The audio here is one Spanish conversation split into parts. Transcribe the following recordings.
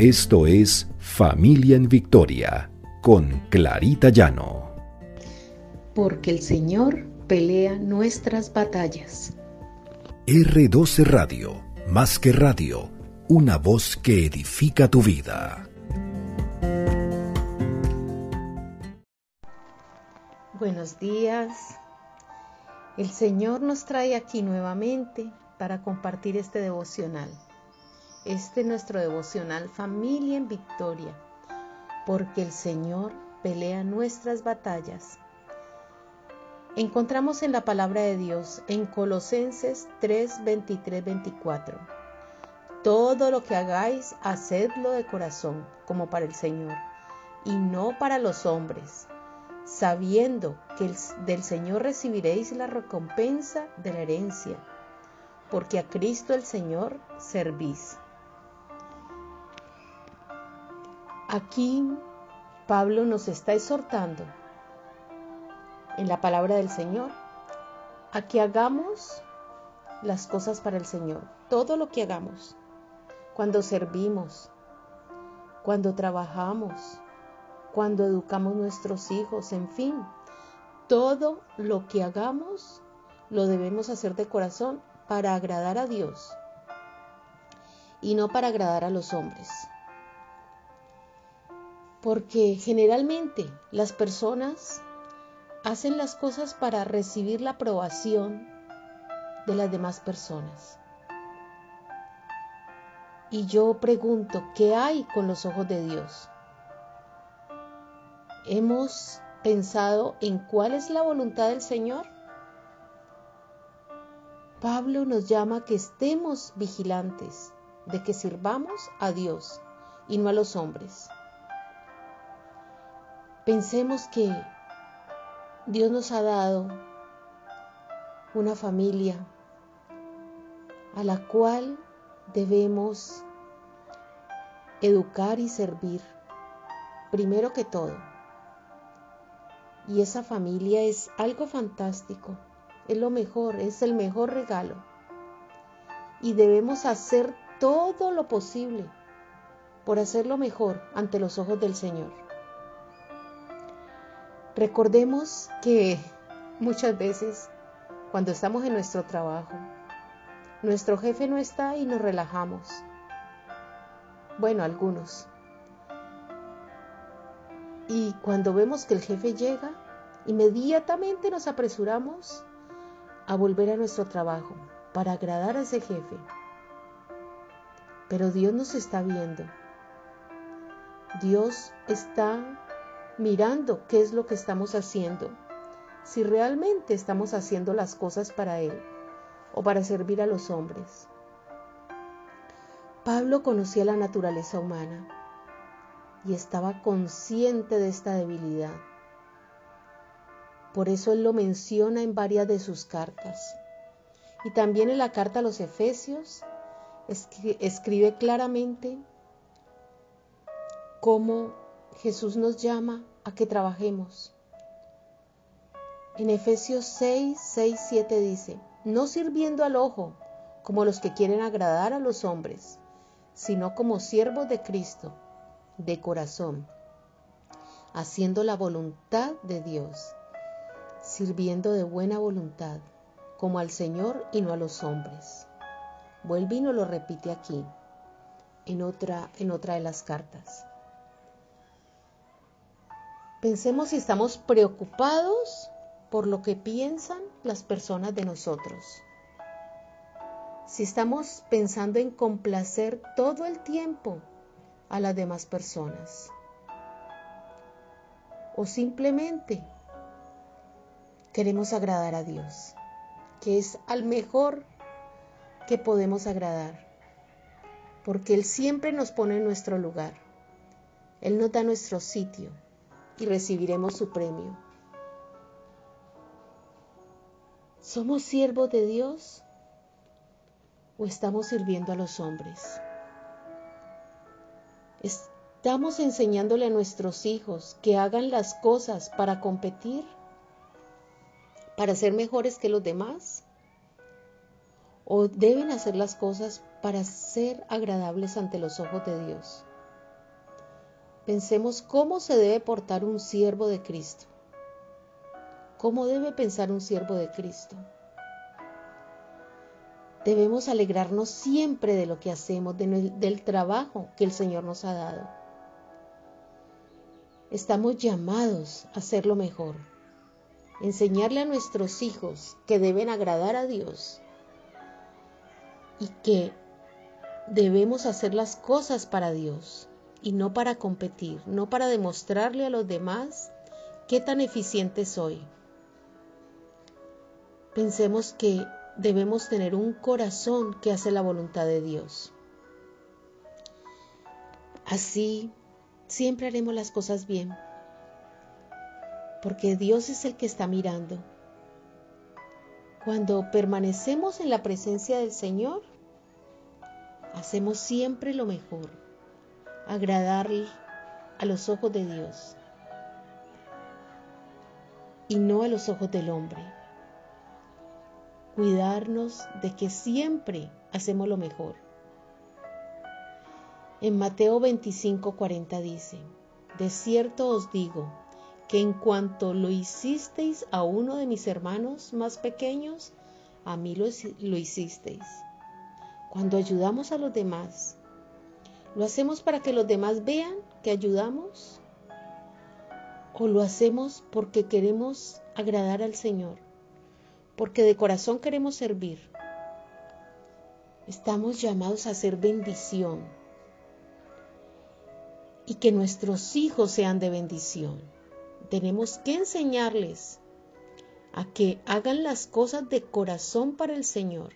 Esto es Familia en Victoria con Clarita Llano. Porque el Señor pelea nuestras batallas. R12 Radio, más que radio, una voz que edifica tu vida. Buenos días. El Señor nos trae aquí nuevamente para compartir este devocional. Este es nuestro devocional Familia en Victoria, porque el Señor pelea nuestras batallas. Encontramos en la palabra de Dios en Colosenses 3, 23, 24. Todo lo que hagáis, hacedlo de corazón, como para el Señor, y no para los hombres, sabiendo que del Señor recibiréis la recompensa de la herencia, porque a Cristo el Señor servís. Aquí Pablo nos está exhortando en la palabra del Señor a que hagamos las cosas para el Señor, todo lo que hagamos, cuando servimos, cuando trabajamos, cuando educamos nuestros hijos, en fin, todo lo que hagamos lo debemos hacer de corazón para agradar a Dios y no para agradar a los hombres porque generalmente las personas hacen las cosas para recibir la aprobación de las demás personas. Y yo pregunto, ¿qué hay con los ojos de Dios? ¿Hemos pensado en cuál es la voluntad del Señor? Pablo nos llama que estemos vigilantes, de que sirvamos a Dios y no a los hombres. Pensemos que Dios nos ha dado una familia a la cual debemos educar y servir, primero que todo. Y esa familia es algo fantástico, es lo mejor, es el mejor regalo. Y debemos hacer todo lo posible por hacerlo mejor ante los ojos del Señor. Recordemos que muchas veces cuando estamos en nuestro trabajo, nuestro jefe no está y nos relajamos. Bueno, algunos. Y cuando vemos que el jefe llega, inmediatamente nos apresuramos a volver a nuestro trabajo para agradar a ese jefe. Pero Dios nos está viendo. Dios está mirando qué es lo que estamos haciendo, si realmente estamos haciendo las cosas para Él o para servir a los hombres. Pablo conocía la naturaleza humana y estaba consciente de esta debilidad. Por eso él lo menciona en varias de sus cartas. Y también en la carta a los Efesios escribe claramente cómo Jesús nos llama a que trabajemos. En Efesios 6, 6, 7 dice, no sirviendo al ojo como los que quieren agradar a los hombres, sino como siervos de Cristo, de corazón, haciendo la voluntad de Dios, sirviendo de buena voluntad, como al Señor y no a los hombres. Vuelve y lo repite aquí, en otra, en otra de las cartas. Pensemos si estamos preocupados por lo que piensan las personas de nosotros. Si estamos pensando en complacer todo el tiempo a las demás personas. O simplemente queremos agradar a Dios, que es al mejor que podemos agradar, porque Él siempre nos pone en nuestro lugar. Él nos da nuestro sitio y recibiremos su premio. ¿Somos siervos de Dios o estamos sirviendo a los hombres? ¿Estamos enseñándole a nuestros hijos que hagan las cosas para competir? ¿Para ser mejores que los demás? ¿O deben hacer las cosas para ser agradables ante los ojos de Dios? Pensemos cómo se debe portar un siervo de Cristo. ¿Cómo debe pensar un siervo de Cristo? Debemos alegrarnos siempre de lo que hacemos, del trabajo que el Señor nos ha dado. Estamos llamados a hacerlo mejor, enseñarle a nuestros hijos que deben agradar a Dios y que debemos hacer las cosas para Dios y no para competir, no para demostrarle a los demás qué tan eficiente soy. Pensemos que debemos tener un corazón que hace la voluntad de Dios. Así siempre haremos las cosas bien, porque Dios es el que está mirando. Cuando permanecemos en la presencia del Señor, hacemos siempre lo mejor, agradarle a los ojos de Dios y no a los ojos del hombre cuidarnos de que siempre hacemos lo mejor. En Mateo 25:40 dice, De cierto os digo, que en cuanto lo hicisteis a uno de mis hermanos más pequeños, a mí lo, lo hicisteis. Cuando ayudamos a los demás, ¿lo hacemos para que los demás vean que ayudamos? ¿O lo hacemos porque queremos agradar al Señor? porque de corazón queremos servir. Estamos llamados a hacer bendición y que nuestros hijos sean de bendición. Tenemos que enseñarles a que hagan las cosas de corazón para el Señor.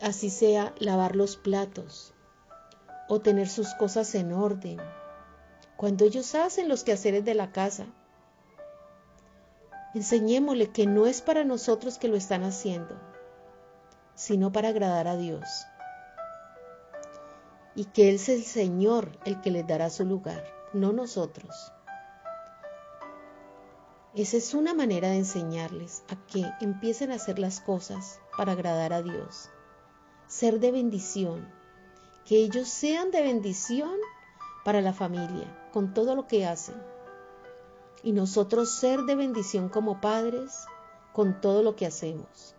Así sea lavar los platos o tener sus cosas en orden. Cuando ellos hacen los quehaceres de la casa, Enseñémosle que no es para nosotros que lo están haciendo, sino para agradar a Dios. Y que Él es el Señor el que les dará su lugar, no nosotros. Esa es una manera de enseñarles a que empiecen a hacer las cosas para agradar a Dios, ser de bendición, que ellos sean de bendición para la familia, con todo lo que hacen y nosotros ser de bendición como padres con todo lo que hacemos.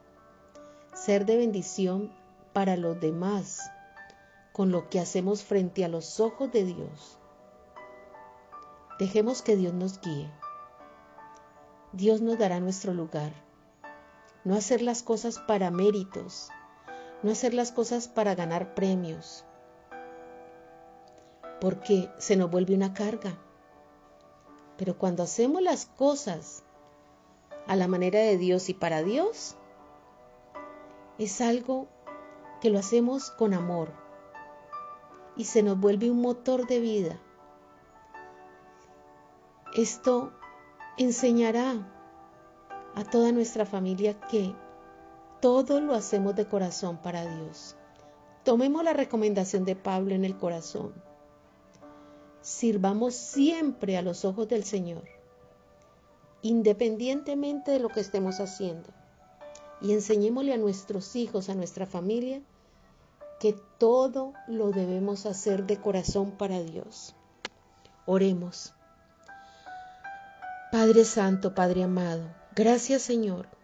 Ser de bendición para los demás con lo que hacemos frente a los ojos de Dios. Dejemos que Dios nos guíe. Dios nos dará nuestro lugar. No hacer las cosas para méritos, no hacer las cosas para ganar premios, porque se nos vuelve una carga. Pero cuando hacemos las cosas a la manera de Dios y para Dios, es algo que lo hacemos con amor y se nos vuelve un motor de vida. Esto enseñará a toda nuestra familia que todo lo hacemos de corazón para Dios. Tomemos la recomendación de Pablo en el corazón sirvamos siempre a los ojos del Señor, independientemente de lo que estemos haciendo. Y enseñémosle a nuestros hijos, a nuestra familia, que todo lo debemos hacer de corazón para Dios. Oremos. Padre Santo, Padre amado, gracias Señor.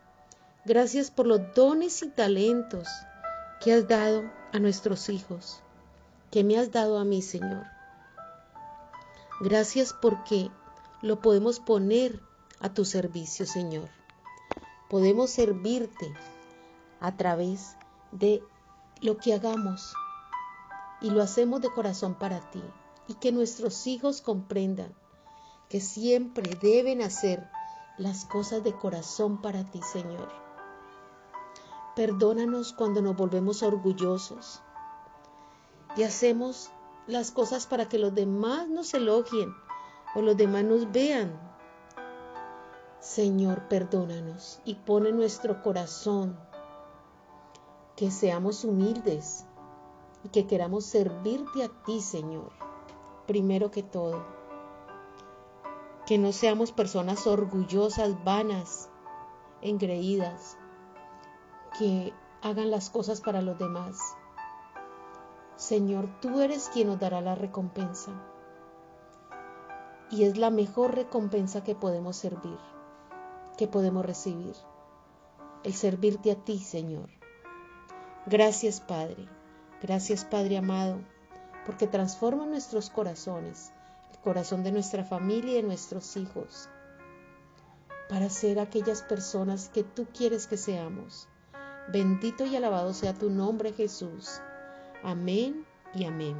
Gracias por los dones y talentos que has dado a nuestros hijos, que me has dado a mí, Señor. Gracias porque lo podemos poner a tu servicio, Señor. Podemos servirte a través de lo que hagamos y lo hacemos de corazón para ti y que nuestros hijos comprendan que siempre deben hacer las cosas de corazón para ti, Señor. Perdónanos cuando nos volvemos orgullosos y hacemos las cosas para que los demás nos elogien o los demás nos vean. Señor, perdónanos y pone en nuestro corazón que seamos humildes y que queramos servirte a ti, Señor, primero que todo. Que no seamos personas orgullosas, vanas, engreídas, que hagan las cosas para los demás Señor, tú eres quien nos dará la recompensa. Y es la mejor recompensa que podemos servir, que podemos recibir. El servirte a ti, Señor. Gracias, Padre. Gracias, Padre amado, porque transforma nuestros corazones, el corazón de nuestra familia y de nuestros hijos, para ser aquellas personas que tú quieres que seamos. Bendito y alabado sea tu nombre, Jesús. Amén y amén.